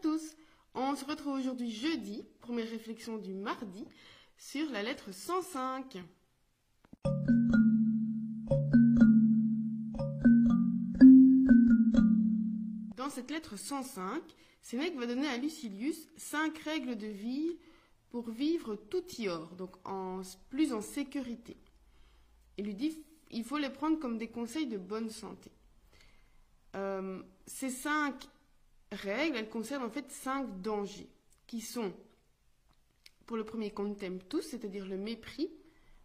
tous. On se retrouve aujourd'hui jeudi pour mes réflexions du mardi sur la lettre 105. Dans cette lettre 105, Sénèque va donner à Lucilius cinq règles de vie pour vivre tout ior, donc plus en sécurité. Il lui dit il faut les prendre comme des conseils de bonne santé. Euh, ces cinq règles, elles concernent en fait cinq dangers qui sont, pour le premier, contemptus, c'est-à-dire le mépris,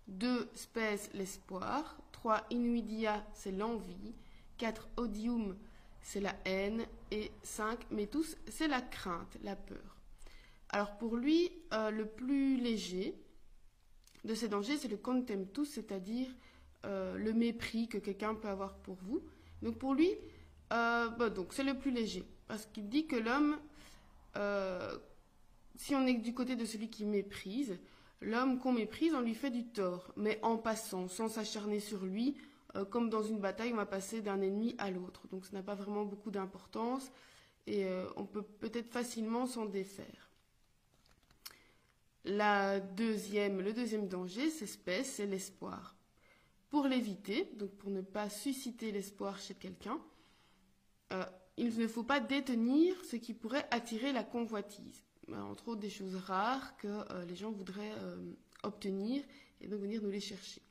deux, spes, l'espoir, trois, inuidia, c'est l'envie, quatre, odium, c'est la haine, et cinq, metus, c'est la crainte, la peur. Alors pour lui, euh, le plus léger de ces dangers, c'est le contemptus, c'est-à-dire euh, le mépris que quelqu'un peut avoir pour vous. Donc pour lui, euh, bah, donc c'est le plus léger, parce qu'il dit que l'homme, euh, si on est du côté de celui qui méprise, l'homme qu'on méprise, on lui fait du tort, mais en passant, sans s'acharner sur lui, euh, comme dans une bataille, on va passer d'un ennemi à l'autre. Donc ça n'a pas vraiment beaucoup d'importance et on peut peut-être facilement s'en défaire. La deuxième, le deuxième danger, c'est c'est l'espoir. Pour l'éviter, donc pour ne pas susciter l'espoir chez quelqu'un, euh, il ne faut pas détenir ce qui pourrait attirer la convoitise. Euh, entre autres, des choses rares que euh, les gens voudraient obtenir et donc venir nous les chercher.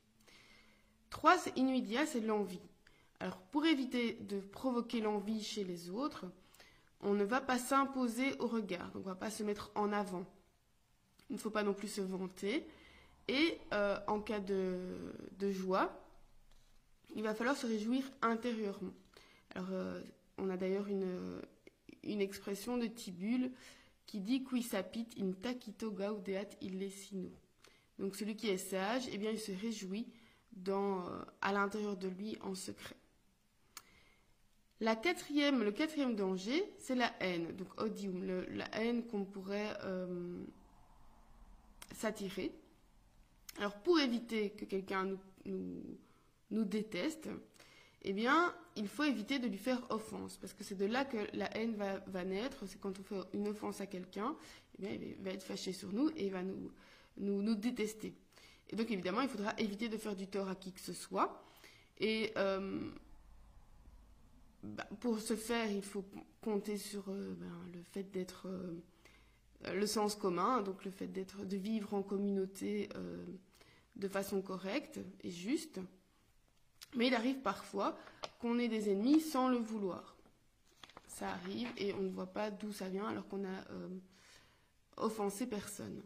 Trois, c'est inuidia, c'est l'envie. Alors, pour éviter de provoquer l'envie chez les autres, on ne va pas s'imposer au regard, donc on ne va pas se mettre en avant. Il ne faut pas non plus se vanter. Et en cas de, de, joie, il va falloir se réjouir intérieurement. Alors, on a d'ailleurs une, expression de Tibulle qui dit qui sapit in taquito gaudeat illesino. Donc celui qui est sage, eh bien, il se réjouit euh, à l'intérieur de lui en secret. La quatrième, le quatrième danger, c'est la haine, donc odium, la haine qu'on pourrait euh, s'attirer. Alors pour éviter que quelqu'un nous déteste, eh bien, il faut éviter de lui faire offense, parce que c'est de là que la haine va, naître, c'est quand on fait une offense à quelqu'un, eh bien, il va être fâché sur nous et il va nous, nous, détester. Et donc, évidemment, il faudra éviter de faire du tort à qui que ce soit. Et euh, bah, pour ce faire, il faut compter sur euh, ben, le fait d'être euh, le sens commun, donc le fait d'être, de vivre en communauté de façon correcte et juste. Mais il arrive parfois qu'on ait des ennemis sans le vouloir. Ça arrive et on ne voit pas d'où ça vient alors qu'on a euh, offensé personne.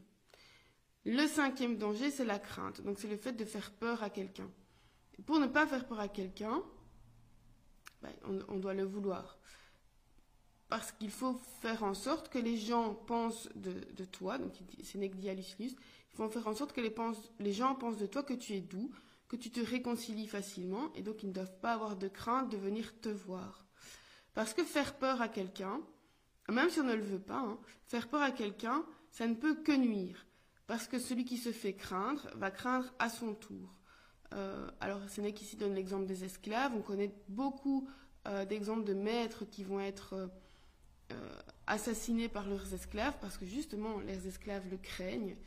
Le cinquième danger, c'est la crainte. Donc c'est le fait de faire peur à quelqu'un. Pour ne pas faire peur à quelqu'un, ben, on, doit le vouloir. Parce qu'il faut faire en sorte que les gens pensent de, toi, donc c'est dit à il faut faire en sorte que les gens pensent de toi que tu es doux, que tu te réconcilies facilement et donc ils ne doivent pas avoir de crainte de venir te voir. Parce que faire peur à quelqu'un, même si on ne le veut pas, hein, faire peur à quelqu'un, ça ne peut que nuire. Parce que celui qui se fait craindre va craindre à son tour. Euh, alors, ce n'est qu'ici donne l'exemple des esclaves. On connaît beaucoup euh, d'exemples de maîtres qui vont être euh, assassinés par leurs esclaves parce que justement, leurs esclaves le craignent.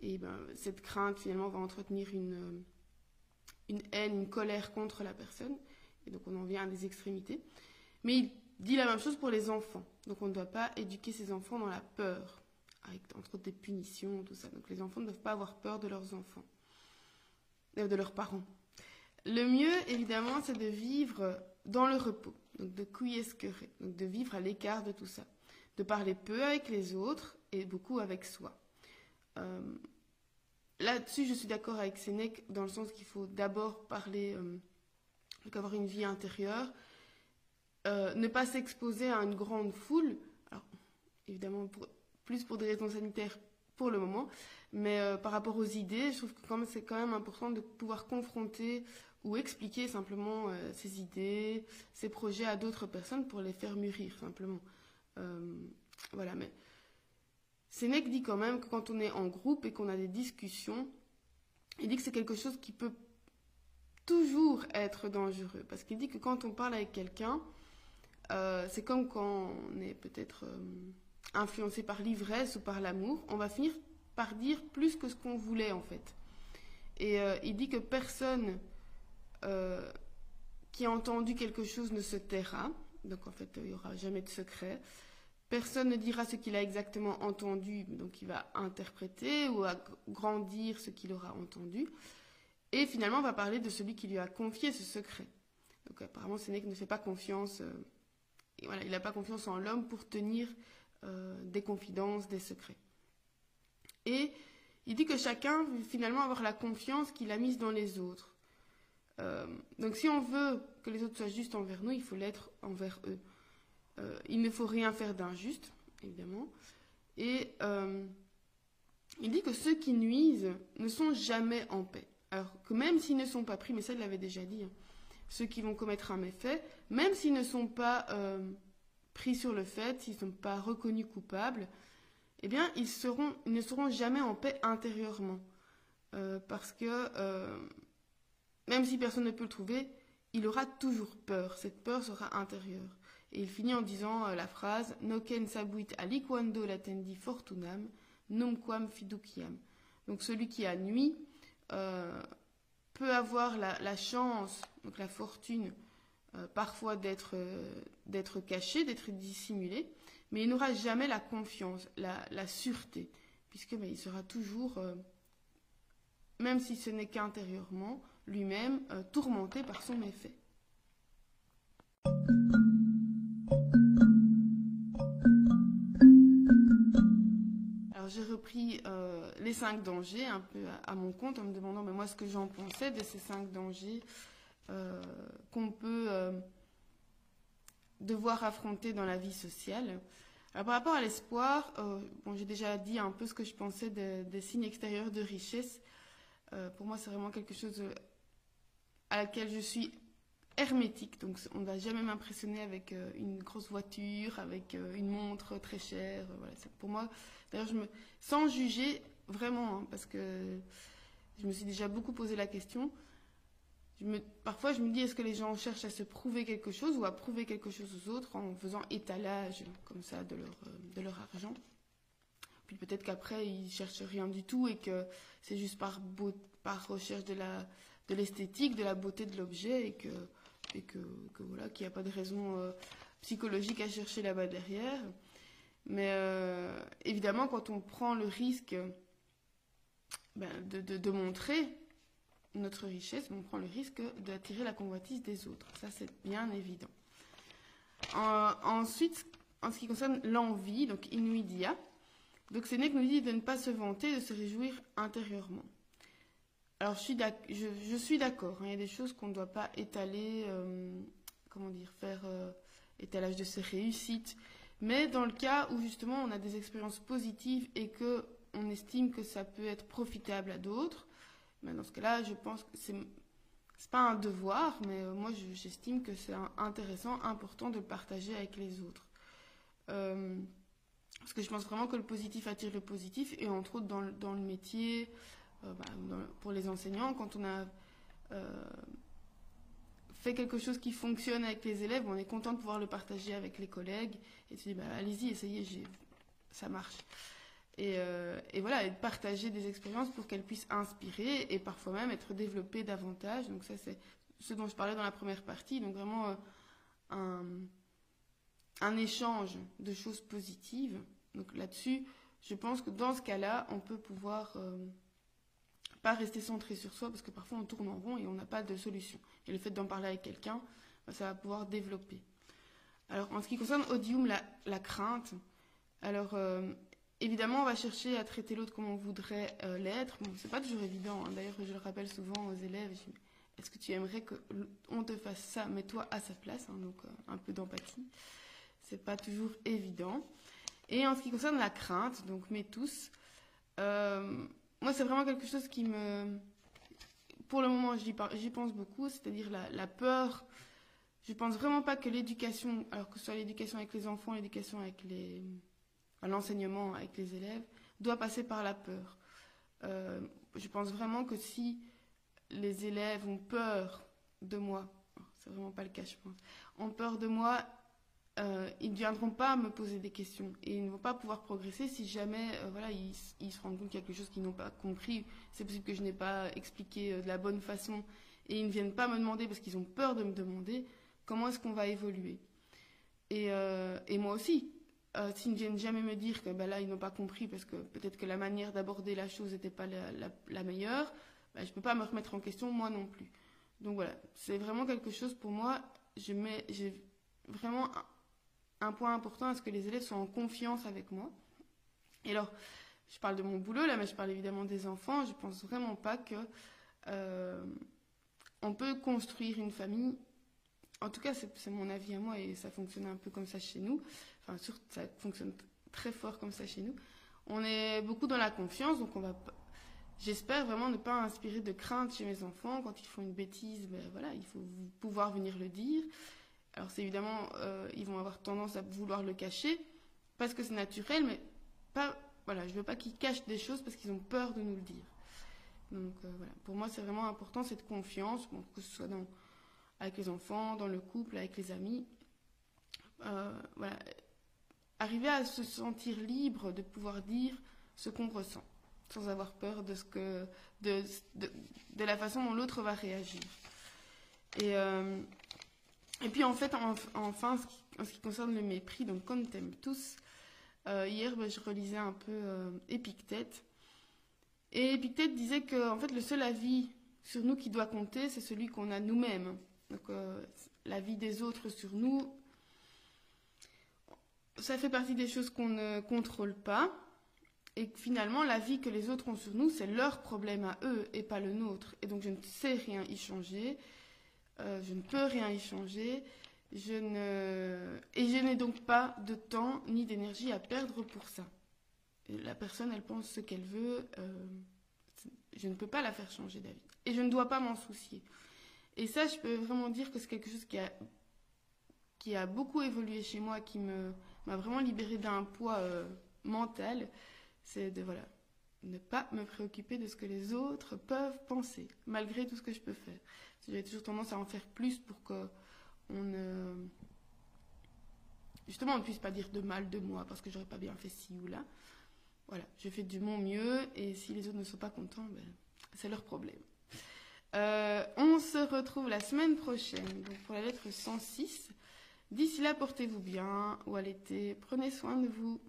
Et ben, cette crainte, finalement, va entretenir une une haine, une colère contre la personne. Et donc on en vient à des extrémités. Mais il dit la même chose pour les enfants. Donc on ne doit pas éduquer ses enfants dans la peur, avec entre autres des punitions, tout ça. Donc les enfants ne doivent pas avoir peur de leurs enfants, euh, de leurs parents. Le mieux, évidemment, c'est de vivre dans le repos, de couillesquerer, donc de vivre à l'écart de tout ça, de parler peu avec les autres et beaucoup avec soi. Euh, Là-dessus, je suis d'accord avec Sénèque dans le sens qu'il faut d'abord parler, euh, avoir une vie intérieure, euh, ne pas s'exposer à une grande foule, alors évidemment plus pour des raisons sanitaires pour le moment, mais euh, par rapport aux idées, je trouve que c'est quand même important de pouvoir confronter ou expliquer simplement ses idées, ses projets à d'autres personnes pour les faire mûrir simplement. voilà, mais Sénèque dit quand même que quand on est en groupe et qu'on a des discussions, il dit que c'est quelque chose qui peut toujours être dangereux. Parce qu'il dit que quand on parle avec quelqu'un, euh, c'est comme quand on est peut-être euh, influencé par l'ivresse ou par l'amour, on va finir par dire plus que ce qu'on voulait en fait. Et euh, il dit que personne qui a entendu quelque chose ne se taira. Donc en fait, il n'y aura jamais de secret. Personne ne dira ce qu'il a exactement entendu, donc il va interpréter ou agrandir ce qu'il aura entendu. Et finalement, on va parler de celui qui lui a confié ce secret. Donc apparemment, Sénèque ne fait pas confiance, euh, il n'a pas confiance en l'homme pour tenir euh, des confidences, des secrets. Et il dit que chacun veut finalement avoir la confiance qu'il a mise dans les autres. Euh, donc si on veut que les autres soient justes envers nous, il faut l'être envers eux. Euh, il ne faut rien faire d'injuste, évidemment. Et euh, il dit que ceux qui nuisent ne sont jamais en paix. Alors que même s'ils ne sont pas pris, mais ça il l'avait déjà dit, hein, ceux qui vont commettre un méfait, même s'ils ne sont pas pris sur le fait, s'ils ne sont pas reconnus coupables, eh bien ils, ils ne seront jamais en paix intérieurement. parce que même si personne ne peut le trouver, il aura toujours peur. Cette peur sera intérieure. Et il finit en disant euh, la phrase Noken sabuit aliquando latendi fortunam, numquam fiduciam. Donc celui qui a nuit euh, peut avoir la, chance, donc la fortune, euh, parfois d'être d'être caché, d'être dissimulé, mais il n'aura jamais la confiance, la, sûreté, puisque ben, il sera toujours, même si ce n'est qu'intérieurement, lui-même tourmenté par son méfait. J'ai repris euh, les cinq dangers un peu à, mon compte en me demandant mais moi ce que j'en pensais de ces cinq dangers euh, qu'on peut euh, devoir affronter dans la vie sociale. Alors, par rapport à l'espoir, bon, j'ai déjà dit un peu ce que je pensais des signes extérieurs de richesse. pour moi, c'est vraiment quelque chose à laquelle je suis hermétique. Donc, on ne va jamais m'impressionner avec une grosse voiture, avec une montre très chère. Voilà, pour moi, D'ailleurs, je me, sans juger vraiment, hein, parce que je me suis déjà beaucoup posé la question. Parfois, je me dis, est-ce que les gens cherchent à se prouver quelque chose ou à prouver quelque chose aux autres en faisant étalage comme ça de leur, euh, de leur argent? Puis peut-être qu'après, ils cherchent rien du tout et que c'est juste par, par recherche de la de l'esthétique, de la beauté de l'objet et que et que, voilà qu'il n'y a pas de raison euh, psychologique à chercher là-bas derrière. Mais euh, évidemment, quand on prend le risque ben, de, montrer notre richesse, on prend le risque d'attirer la convoitise des autres. Ça, c'est bien évident. ensuite, en ce qui concerne l'envie, donc inuidia, donc Sénèque nous dit de ne pas se vanter, de se réjouir intérieurement. Alors, je suis d'accord, hein, il y a des choses qu'on ne doit pas étaler, euh, comment dire, faire euh, étalage de ses réussites, mais dans le cas où justement on a des expériences positives et que on estime que ça peut être profitable à d'autres, ben, dans ce cas-là, je pense que c'est c'est pas un devoir, mais euh, moi j'estime que c'est intéressant, important de le partager avec les autres. Parce que je pense vraiment que le positif attire le positif, et entre autres dans dans le métier, euh, ben, pour les enseignants, quand on a fait quelque chose qui fonctionne avec les élèves, on est content de pouvoir le partager avec les collègues et tu dis bah, allez-y, essayez, ça marche. Et, euh, et, voilà, et de partager des expériences pour qu'elles puissent inspirer et parfois même être développées davantage. Donc ça c'est ce dont je parlais dans la première partie, donc vraiment euh, un, échange de choses positives. Donc là-dessus, je pense que dans ce cas-là, on peut pouvoir euh, pas rester centré sur soi parce que parfois on tourne en rond et on n'a pas de solution. Et le fait d'en parler avec quelqu'un, bah, ça va pouvoir développer. Alors en ce qui concerne Odium, la, crainte, alors euh, évidemment on va chercher à traiter l'autre comme on voudrait euh, l'être. Bon, c'est pas toujours évident. Hein. D'ailleurs je le rappelle souvent aux élèves. Est-ce que tu aimerais qu'on te fasse ça, mais toi à sa place, hein, donc euh, un peu d'empathie. C'est pas toujours évident. Et en ce qui concerne la crainte, donc mais tous, c'est vraiment quelque chose qui me. Pour le moment, j'y pense beaucoup, c'est-à-dire la, peur. Je pense vraiment pas que l'éducation, alors que ce soit l'éducation avec les enfants, l'éducation avec les. l'enseignement avec les élèves, doit passer par la peur. Euh, je pense vraiment que si les élèves ont peur de moi, c'est vraiment pas le cas, je pense, ont peur de moi, euh, ils ne viendront pas me poser des questions et ils ne vont pas pouvoir progresser si jamais euh, voilà, ils, ils, se rendent compte quelque chose qu'ils n'ont pas compris. C'est possible que je n'ai pas expliqué euh, de la bonne façon et ils ne viennent pas me demander parce qu'ils ont peur de me demander comment est-ce qu'on va évoluer. Et, et moi aussi, s'ils ne viennent jamais me dire que ben là ils n'ont pas compris parce que peut-être que la manière d'aborder la chose n'était pas la, la, meilleure, ben, je ne peux pas me remettre en question moi non plus. Donc voilà, c'est vraiment quelque chose pour moi. Je mets, j'ai vraiment un point important à ce que les élèves soient en confiance avec moi? Et alors, je parle de mon boulot là, mais je parle évidemment des enfants. Je pense vraiment pas que euh, on peut construire une famille. En tout cas, c'est mon avis à moi et ça fonctionne un peu comme ça chez nous. Enfin, surtout, ça fonctionne très fort comme ça chez nous. On est beaucoup dans la confiance, donc on va. J'espère vraiment ne pas inspirer de crainte chez mes enfants quand ils font une bêtise. Ben voilà, il faut pouvoir venir le dire. Alors c'est évidemment, euh, ils vont avoir tendance à vouloir le cacher parce que c'est naturel, mais pas. Voilà, je veux pas qu'ils cachent des choses parce qu'ils ont peur de nous le dire. Donc euh, voilà, pour moi c'est vraiment important cette confiance, que ce soit avec les enfants, dans le couple, avec les amis. Euh, voilà, arriver à se sentir libre de pouvoir dire ce qu'on ressent, sans avoir peur de ce que, de, de, la façon dont l'autre va réagir. Et, et puis en fait, en, enfin, en ce qui concerne le mépris, donc comme t'aimes tous, euh, hier ben, je relisais un peu euh, Épictète. Et Épictète disait que en fait, le seul avis sur nous qui doit compter, c'est celui qu'on a nous-mêmes. Donc euh, l'avis des autres sur nous, ça fait partie des choses qu'on ne contrôle pas. Et finalement, l'avis que les autres ont sur nous, c'est leur problème à eux et pas le nôtre. Et donc je ne sais rien y changer. Euh, je ne peux rien y changer. Je ne... Et je n'ai donc pas de temps ni d'énergie à perdre pour ça. La personne, elle pense ce qu'elle veut. Euh, je ne peux pas la faire changer d'avis. Et je ne dois pas m'en soucier. Et ça, je peux vraiment dire que c'est quelque chose qui a, qui a beaucoup évolué chez moi, qui m'a vraiment libéré d'un poids euh, mental. C'est de voilà, ne pas me préoccuper de ce que les autres peuvent penser, malgré tout ce que je peux faire. J'ai toujours tendance à en faire plus pour que on ne. Justement, on ne puisse pas dire de mal de moi parce que j'aurais pas bien fait ci ou là. Voilà, je fais du mon mieux et si les autres ne sont pas contents, ben, c'est leur problème. Euh, on se retrouve la semaine prochaine donc pour la lettre 106. D'ici là, portez-vous bien ou à l'été. Prenez soin de vous.